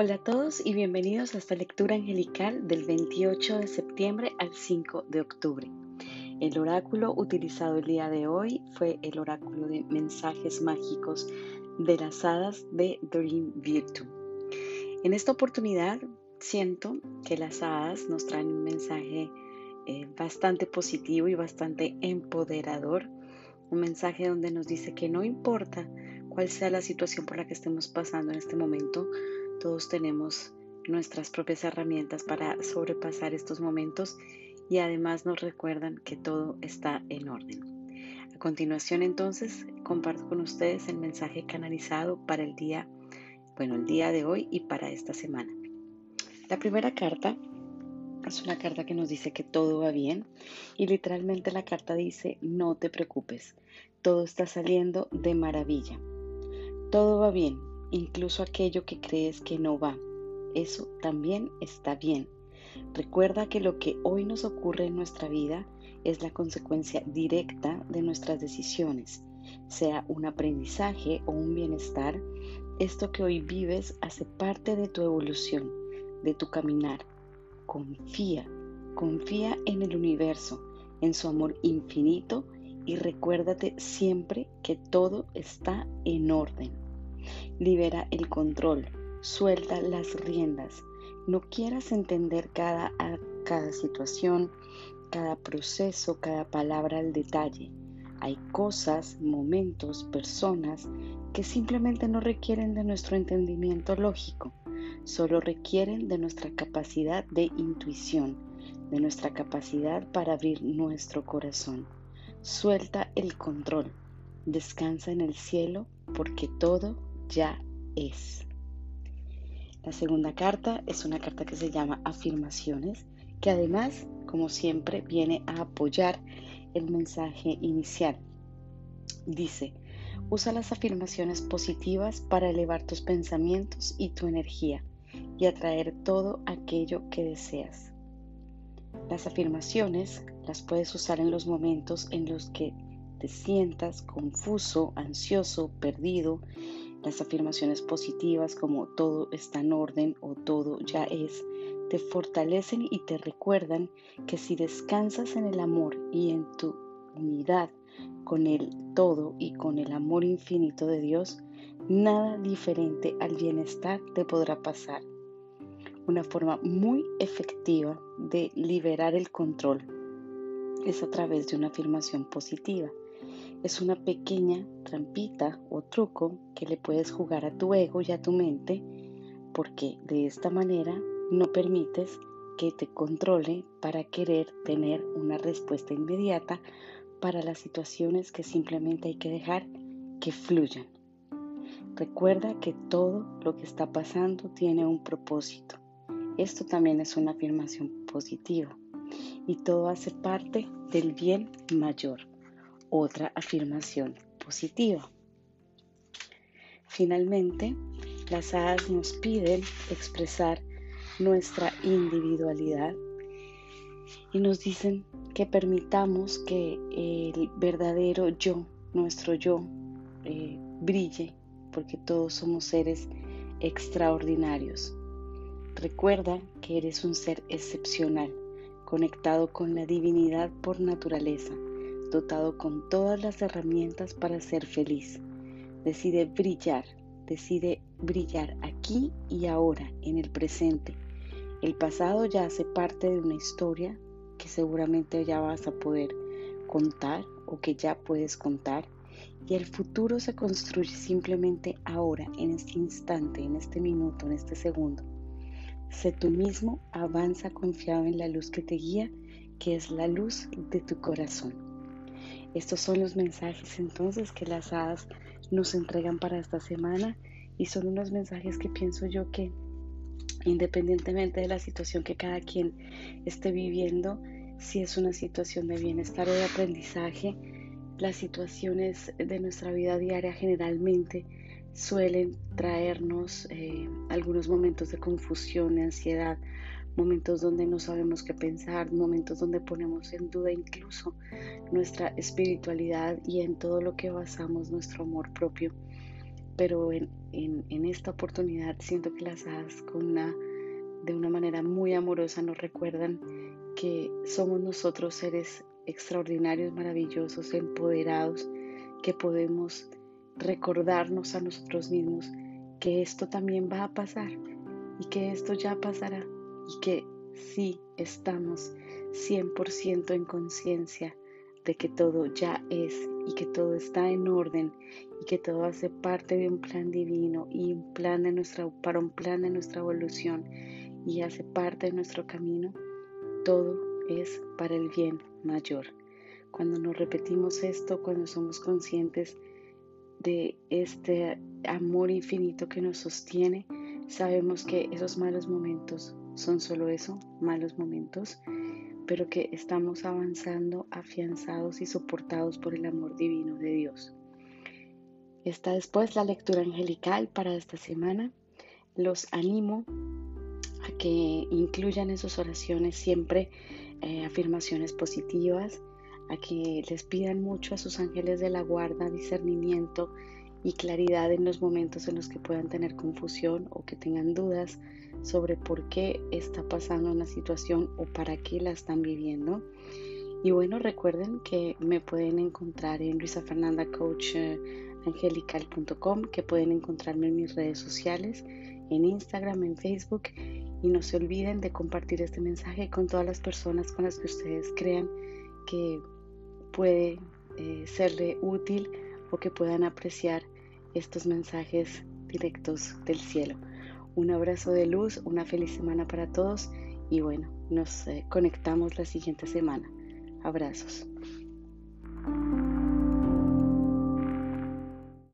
Hola a todos y bienvenidos a esta lectura angelical del 28 de septiembre al 5 de octubre. El oráculo utilizado el día de hoy fue el oráculo de mensajes mágicos de las hadas de Dream Virtue. En esta oportunidad siento que las hadas nos traen un mensaje eh, bastante positivo y bastante empoderador, un mensaje donde nos dice que no importa cuál sea la situación por la que estemos pasando en este momento, todos tenemos nuestras propias herramientas para sobrepasar estos momentos y además nos recuerdan que todo está en orden. A continuación entonces comparto con ustedes el mensaje canalizado para el día, bueno, el día de hoy y para esta semana. La primera carta es una carta que nos dice que todo va bien y literalmente la carta dice no te preocupes, todo está saliendo de maravilla. Todo va bien, incluso aquello que crees que no va. Eso también está bien. Recuerda que lo que hoy nos ocurre en nuestra vida es la consecuencia directa de nuestras decisiones, sea un aprendizaje o un bienestar. Esto que hoy vives hace parte de tu evolución, de tu caminar. Confía, confía en el universo, en su amor infinito y recuérdate siempre que todo está en orden. Libera el control, suelta las riendas. No quieras entender cada, cada situación, cada proceso, cada palabra al detalle. Hay cosas, momentos, personas que simplemente no requieren de nuestro entendimiento lógico, solo requieren de nuestra capacidad de intuición, de nuestra capacidad para abrir nuestro corazón. Suelta el control, descansa en el cielo porque todo ya es. La segunda carta es una carta que se llama afirmaciones, que además, como siempre, viene a apoyar el mensaje inicial. Dice, usa las afirmaciones positivas para elevar tus pensamientos y tu energía y atraer todo aquello que deseas. Las afirmaciones las puedes usar en los momentos en los que te sientas confuso, ansioso, perdido las afirmaciones positivas como todo está en orden o todo ya es, te fortalecen y te recuerdan que si descansas en el amor y en tu unidad con el todo y con el amor infinito de Dios, nada diferente al bienestar te podrá pasar. Una forma muy efectiva de liberar el control es a través de una afirmación positiva es una pequeña trampita o truco que le puedes jugar a tu ego y a tu mente porque de esta manera no permites que te controle para querer tener una respuesta inmediata para las situaciones que simplemente hay que dejar que fluyan. Recuerda que todo lo que está pasando tiene un propósito. Esto también es una afirmación positiva y todo hace parte del bien mayor otra afirmación positiva. Finalmente, las hadas nos piden expresar nuestra individualidad y nos dicen que permitamos que el verdadero yo, nuestro yo, eh, brille, porque todos somos seres extraordinarios. Recuerda que eres un ser excepcional, conectado con la divinidad por naturaleza dotado con todas las herramientas para ser feliz. Decide brillar, decide brillar aquí y ahora, en el presente. El pasado ya hace parte de una historia que seguramente ya vas a poder contar o que ya puedes contar. Y el futuro se construye simplemente ahora, en este instante, en este minuto, en este segundo. Sé tú mismo, avanza confiado en la luz que te guía, que es la luz de tu corazón. Estos son los mensajes entonces que las hadas nos entregan para esta semana y son unos mensajes que pienso yo que independientemente de la situación que cada quien esté viviendo, si es una situación de bienestar o de aprendizaje, las situaciones de nuestra vida diaria generalmente suelen traernos eh, algunos momentos de confusión, de ansiedad, momentos donde no sabemos qué pensar, momentos donde ponemos en duda incluso nuestra espiritualidad y en todo lo que basamos nuestro amor propio. pero en, esta oportunidad siento que las hadas con una, de una manera muy amorosa nos recuerdan que somos nosotros seres extraordinarios, maravillosos, empoderados, que podemos recordarnos a nosotros mismos que esto también va a pasar y que esto ya pasará y que sí estamos 100% en conciencia de que todo ya es y que todo está en orden y que todo hace parte de un plan divino y un plan de nuestra, para un plan de nuestra evolución y hace parte de nuestro camino, todo es para el bien mayor. Cuando nos repetimos esto, cuando somos conscientes de este amor infinito que nos sostiene, sabemos que esos malos momentos son solo eso, malos momentos, pero que estamos avanzando afianzados y soportados por el amor divino de Dios. Está después la lectura angelical para esta semana. Los animo a que incluyan en sus oraciones siempre eh, afirmaciones positivas, a que les pidan mucho a sus ángeles de la guarda discernimiento y claridad en los momentos en los que puedan tener confusión o que tengan dudas sobre por qué está pasando una situación o para qué la están viviendo. Y bueno, recuerden que me pueden encontrar en luisafernandacoachangelical.com, que pueden encontrarme en mis redes sociales, en Instagram, en Facebook. Y no se olviden de compartir este mensaje con todas las personas con las que ustedes crean que puede eh, serle útil o que puedan apreciar estos mensajes directos del cielo. Un abrazo de luz, una feliz semana para todos y bueno, nos eh, conectamos la siguiente semana. Abrazos.